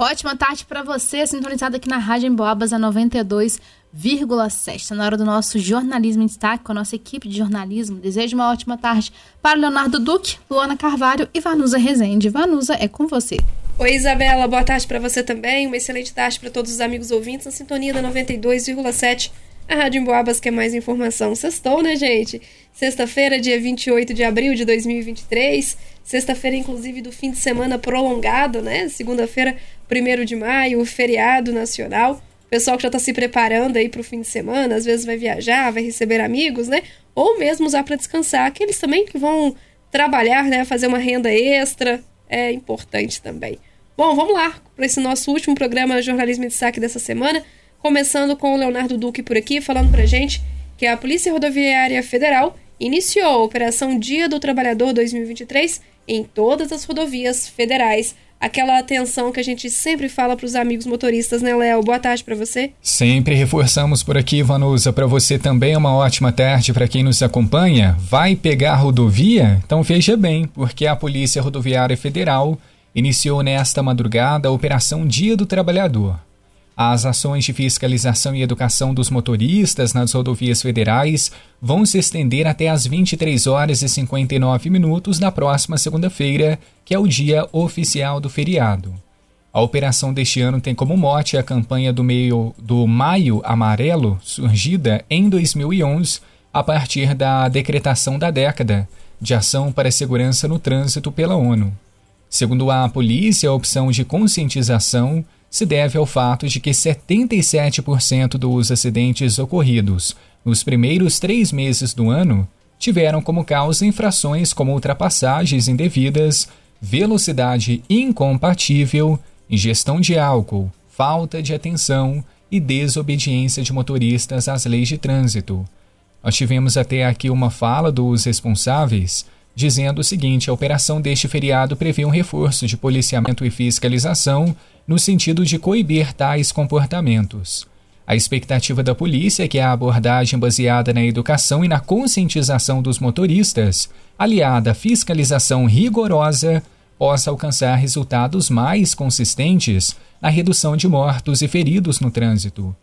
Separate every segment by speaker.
Speaker 1: Ótima tarde para você, sintonizado aqui na Rádio Emboabas a 92,7. Está na hora do nosso jornalismo em destaque com a nossa equipe de jornalismo. Desejo uma ótima tarde para Leonardo Duque, Luana Carvalho e Vanusa Rezende. Vanusa, é com você.
Speaker 2: Oi, Isabela, boa tarde para você também. Uma excelente tarde para todos os amigos ouvintes na sintonia da 92,7 a Rádio Emboabas quer mais informação. Sextou, né, gente? Sexta-feira, dia 28 de abril de 2023. Sexta-feira, inclusive, do fim de semana prolongado, né? Segunda-feira, 1 de maio, feriado nacional. Pessoal que já está se preparando aí para o fim de semana, às vezes vai viajar, vai receber amigos, né? Ou mesmo usar para descansar. Aqueles também que vão trabalhar, né? Fazer uma renda extra. É importante também. Bom, vamos lá para esse nosso último programa Jornalismo em Destaque dessa semana. Começando com o Leonardo Duque por aqui, falando pra gente que a Polícia Rodoviária Federal iniciou a Operação Dia do Trabalhador 2023 em todas as rodovias federais. Aquela atenção que a gente sempre fala para os amigos motoristas, né, Léo? Boa tarde para você.
Speaker 3: Sempre reforçamos por aqui, Vanusa. Para você também uma ótima tarde para quem nos acompanha. Vai pegar rodovia? Então veja bem, porque a Polícia Rodoviária Federal iniciou nesta madrugada a Operação Dia do Trabalhador. As ações de fiscalização e educação dos motoristas nas rodovias federais vão se estender até às 23 horas e 59 minutos da próxima segunda-feira, que é o dia oficial do feriado. A operação deste ano tem como mote a campanha do, meio, do Maio Amarelo, surgida em 2011 a partir da decretação da década de ação para a segurança no trânsito pela ONU. Segundo a polícia, a opção de conscientização se deve ao fato de que 77% dos acidentes ocorridos nos primeiros três meses do ano tiveram como causa infrações como ultrapassagens indevidas, velocidade incompatível, ingestão de álcool, falta de atenção e desobediência de motoristas às leis de trânsito. Nós tivemos até aqui uma fala dos responsáveis dizendo o seguinte: a operação deste feriado prevê um reforço de policiamento e fiscalização no sentido de coibir tais comportamentos. A expectativa da polícia é que a abordagem baseada na educação e na conscientização dos motoristas, aliada à fiscalização rigorosa, possa alcançar resultados mais consistentes na redução de mortos e feridos no trânsito.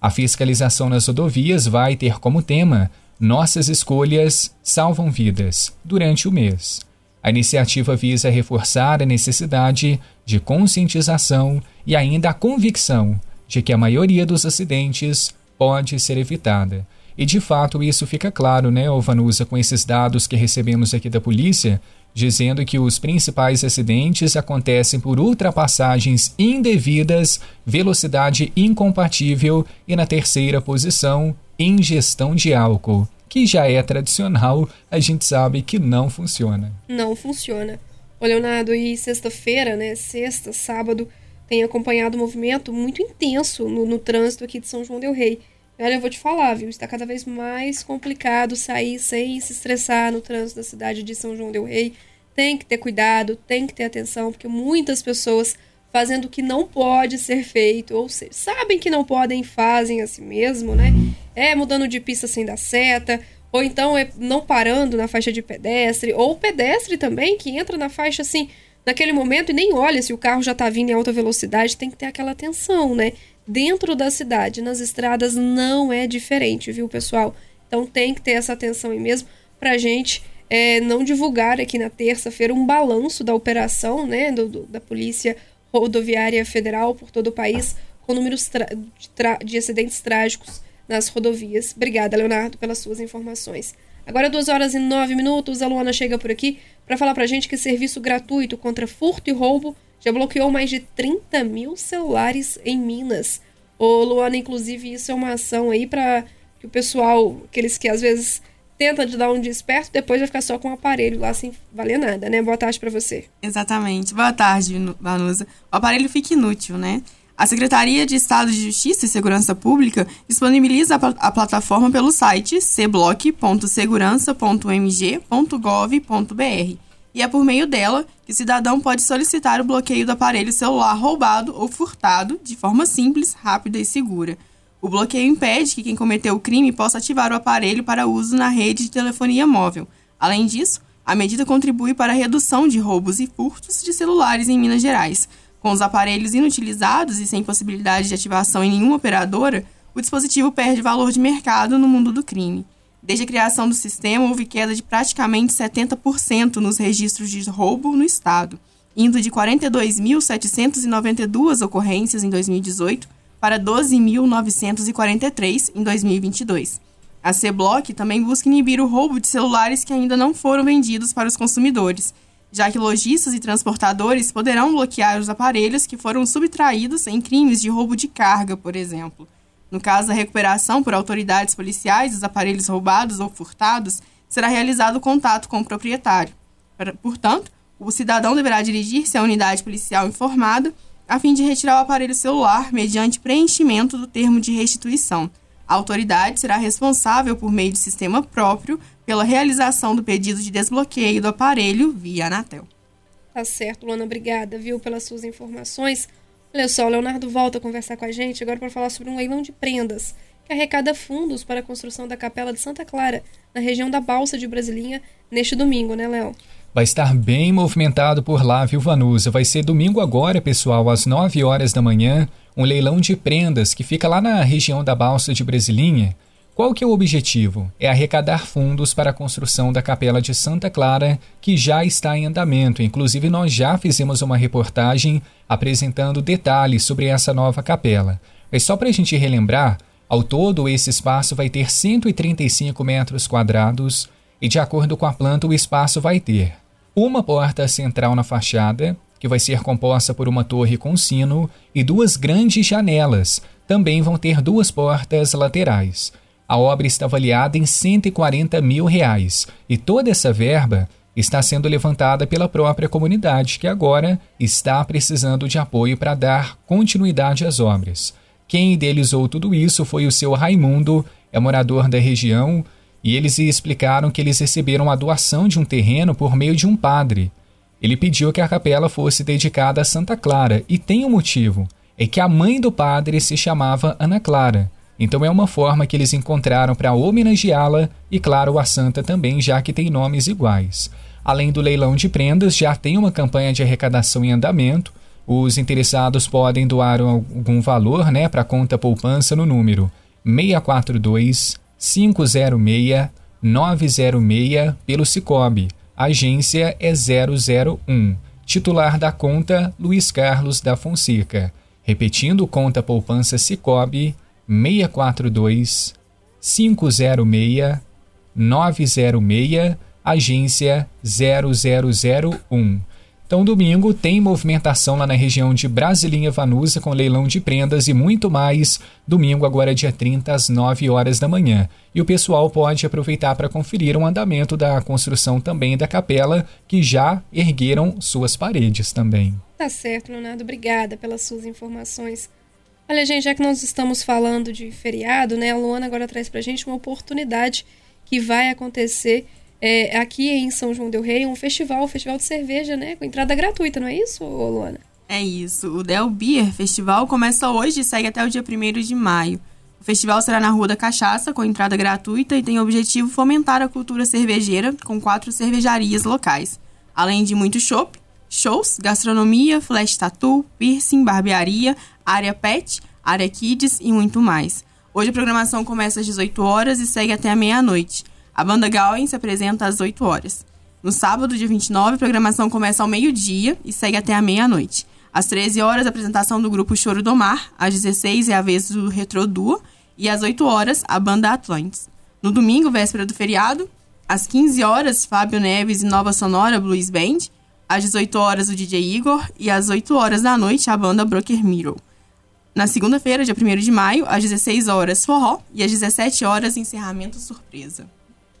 Speaker 3: A fiscalização nas rodovias vai ter como tema Nossas escolhas salvam vidas durante o mês. A iniciativa visa reforçar a necessidade de conscientização e ainda a convicção de que a maioria dos acidentes pode ser evitada. E de fato isso fica claro, né, Vanusa, com esses dados que recebemos aqui da polícia, dizendo que os principais acidentes acontecem por ultrapassagens indevidas, velocidade incompatível e na terceira posição, ingestão de álcool que já é tradicional, a gente sabe que não funciona.
Speaker 2: Não funciona. Ô Leonardo, e sexta-feira, né? Sexta, sábado, tem acompanhado um movimento muito intenso no, no trânsito aqui de São João Del Rei. Olha, eu vou te falar, viu? Está cada vez mais complicado sair sem se estressar no trânsito da cidade de São João Del Rei. Tem que ter cuidado, tem que ter atenção, porque muitas pessoas fazendo o que não pode ser feito, ou seja, sabem que não podem fazem assim mesmo, né? é mudando de pista sem dar seta, ou então é não parando na faixa de pedestre, ou pedestre também que entra na faixa assim, naquele momento e nem olha se o carro já está vindo em alta velocidade, tem que ter aquela atenção, né? Dentro da cidade, nas estradas, não é diferente, viu, pessoal? Então tem que ter essa atenção aí mesmo pra gente é, não divulgar aqui na terça-feira um balanço da operação, né, do, do, da Polícia Rodoviária Federal por todo o país, com números de, de acidentes trágicos nas rodovias. Obrigada, Leonardo, pelas suas informações. Agora, duas horas e nove minutos, a Luana chega por aqui para falar para gente que serviço gratuito contra furto e roubo já bloqueou mais de 30 mil celulares em Minas. Ô, Luana, inclusive, isso é uma ação aí para que o pessoal, aqueles que às vezes tenta de dar um desperto, depois vai ficar só com o aparelho lá sem valer nada, né? Boa tarde para você.
Speaker 4: Exatamente. Boa tarde, Vanusa. O aparelho fica inútil, né? A Secretaria de Estado de Justiça e Segurança Pública disponibiliza a, plataforma pelo site cblock.segurança.mg.gov.br e é por meio dela que o cidadão pode solicitar o bloqueio do aparelho celular roubado ou furtado de forma simples, rápida e segura. O bloqueio impede que quem cometeu o crime possa ativar o aparelho para uso na rede de telefonia móvel. Além disso, a medida contribui para a redução de roubos e furtos de celulares em Minas Gerais Com os aparelhos inutilizados e sem possibilidade de ativação em nenhuma operadora, o dispositivo perde valor de mercado no mundo do crime. Desde a criação do sistema, houve queda de praticamente 70% nos registros de roubo no estado, indo de 42.792 ocorrências em 2018 para 12.943 em 2022. A C-Block também busca inibir o roubo de celulares que ainda não foram vendidos para os consumidores, já que lojistas e transportadores poderão bloquear os aparelhos que foram subtraídos em crimes de roubo de carga, por exemplo. No caso da recuperação por autoridades policiais dos aparelhos roubados ou furtados, será realizado contato com o proprietário. Portanto, o cidadão deverá dirigir-se à unidade policial informada a fim de retirar o aparelho celular mediante preenchimento do termo de restituição. A autoridade será responsável, por meio de sistema próprio, pela realização do pedido de desbloqueio do aparelho via Anatel.
Speaker 2: Tá certo, Luana, obrigada, viu, pelas suas informações. Olha só, o Leonardo volta a conversar com a gente agora para falar sobre um leilão de prendas que arrecada fundos para a construção da Capela de Santa Clara, na região da Balsa de Brasilinha, neste domingo, né, Léo?
Speaker 3: Vai estar bem movimentado por lá, viu, Vanusa? Vai ser domingo agora, pessoal, às 9 horas da manhã, um leilão de prendas que fica lá na região da Balsa de Brasilinha. Qual que é o objetivo? É arrecadar fundos para a construção da Capela de Santa Clara, que já está em andamento. Inclusive, nós já fizemos uma reportagem apresentando detalhes sobre essa nova capela. Mas só para a gente relembrar, ao todo esse espaço vai ter 135 metros quadrados e, de acordo com a planta, o espaço vai ter uma porta central na fachada, que vai ser composta por uma torre com sino, e duas grandes janelas. Também vão ter duas portas laterais. A obra está avaliada em 140 mil reais e toda essa verba está sendo levantada pela própria comunidade, que agora está precisando de apoio para dar continuidade às obras. Quem idealizou tudo isso foi o seu Raimundo, é morador da região e eles explicaram que eles receberam a doação de um terreno por meio de um padre. Ele pediu que a capela fosse dedicada a Santa Clara, e tem um motivo: é que a mãe do padre se chamava Ana Clara. Então é uma forma que eles encontraram para homenageá-la e, claro, a santa também, já que tem nomes iguais. Além do leilão de prendas, já tem uma campanha de arrecadação em andamento. Os interessados podem doar algum valor né, para a conta poupança no número 642 506 906 pelo Cicobi. Agência é 001. Titular da conta Luiz Carlos da Fonseca. Repetindo, conta poupança Cicobi 642 506 906, agência 0001. Então, domingo tem movimentação lá na região de Brasilinha Vanusa com leilão de prendas e muito mais. Domingo, agora dia 30, às 9 horas da manhã. E o pessoal pode aproveitar para conferir o andamento da construção também da capela, que já ergueram suas paredes também.
Speaker 2: Tá certo, Leonardo. Obrigada pelas suas informações. Olha, gente, já que nós estamos falando de feriado, né? A Luana agora traz pra gente uma oportunidade que vai acontecer é, aqui em São João del Rei um festival, um festival de cerveja, né? Com entrada gratuita, não é isso, Luana?
Speaker 4: É isso. O Del Beer Festival começa hoje e segue até o dia 1 de maio. O festival será na Rua da Cachaça, com entrada gratuita e tem o objetivo fomentar a cultura cervejeira com quatro cervejarias locais. Além de muito chopp, shows, gastronomia, flash tattoo, piercing, barbearia, área pet, área kids e muito mais. Hoje a programação começa às 18 horas e segue até a meia-noite. A banda Gawain se apresenta às 8 horas. No sábado, dia 29, a programação começa ao meio-dia e segue até a meia-noite. Às 13 horas, a apresentação do grupo Choro do Mar. Às 16 é a vez do Retro Duo. E às 8 horas, a banda Atlantis. No domingo, véspera do feriado, às 15 horas, Fábio Neves e Nova Sonora Blues Band. Às 18 horas, o DJ Igor. E às 8 horas da noite, a banda Broker Mirror. Na segunda-feira, dia 1 de maio, às 16 horas, forró. E às 17 horas, encerramento surpresa.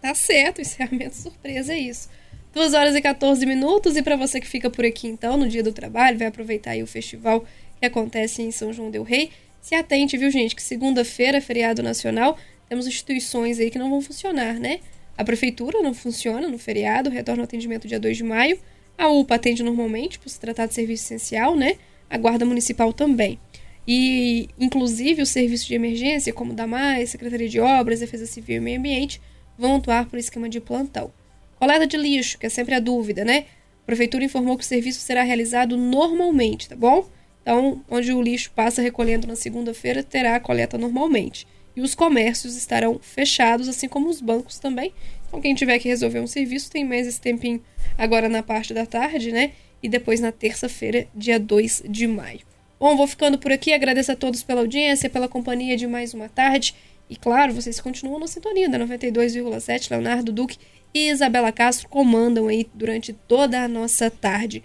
Speaker 2: Tá certo, encerramento surpresa é isso. 2 horas e 14 minutos. E para você que fica por aqui, então, no dia do trabalho, vai aproveitar aí o festival que acontece em São João Del Rei. Se atente, viu, gente, que segunda-feira, feriado nacional, temos instituições aí que não vão funcionar, né? A prefeitura não funciona no feriado, retorna ao atendimento dia 2 de maio. A UPA atende normalmente, por se tratar de serviço essencial, né? A Guarda Municipal também. E, inclusive, os serviços de emergência, como DAMAI, Secretaria de Obras, Defesa Civil e Meio Ambiente, vão atuar por esquema de plantão. Coleta de lixo, que é sempre a dúvida, né? prefeitura informou que o serviço será realizado normalmente, tá bom? Então, onde o lixo passa recolhendo na segunda-feira, terá a coleta normalmente. E os comércios estarão fechados, assim como os bancos também. Então, quem tiver que resolver um serviço, tem mais esse tempinho agora na parte da tarde, né? E depois na terça-feira, dia 2 de maio. Bom, vou ficando por aqui. Agradeço a todos pela audiência, pela companhia de mais uma tarde. E claro, vocês continuam na sintonia da 92,7. Leonardo Duque e Isabela Castro comandam aí durante toda a nossa tarde.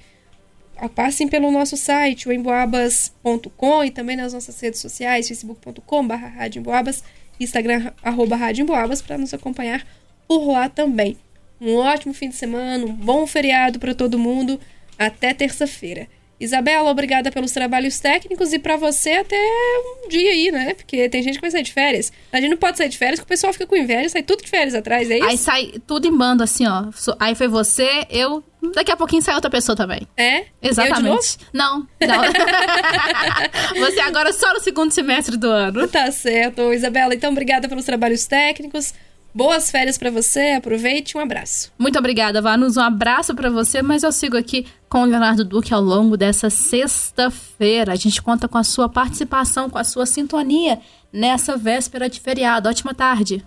Speaker 2: Passem pelo nosso site, o emboabas.com e também nas nossas redes sociais, facebook.com.br Instagram, arroba para nos acompanhar por lá também. Um ótimo fim de semana, um bom feriado para todo mundo. Até terça-feira. Isabela, obrigada pelos trabalhos técnicos e para você até um dia aí, né? Porque tem gente que vai sair de férias. A gente não pode sair de férias, que o pessoal fica com inveja, sai tudo de férias atrás, é isso?
Speaker 1: Aí sai tudo em bando, assim, ó. Aí foi você, eu. Daqui a pouquinho sai outra pessoa também.
Speaker 2: É?
Speaker 1: Exatamente. Não, não. você agora só no segundo semestre do ano.
Speaker 2: Tá certo, Isabela. Então, obrigada pelos trabalhos técnicos. Boas férias para você, aproveite, um abraço.
Speaker 1: Muito obrigada, Vanus, um abraço para você, mas eu sigo aqui com o Leonardo Duque ao longo dessa sexta-feira. A gente conta com a sua participação, com a sua sintonia nessa véspera de feriado. Ótima tarde.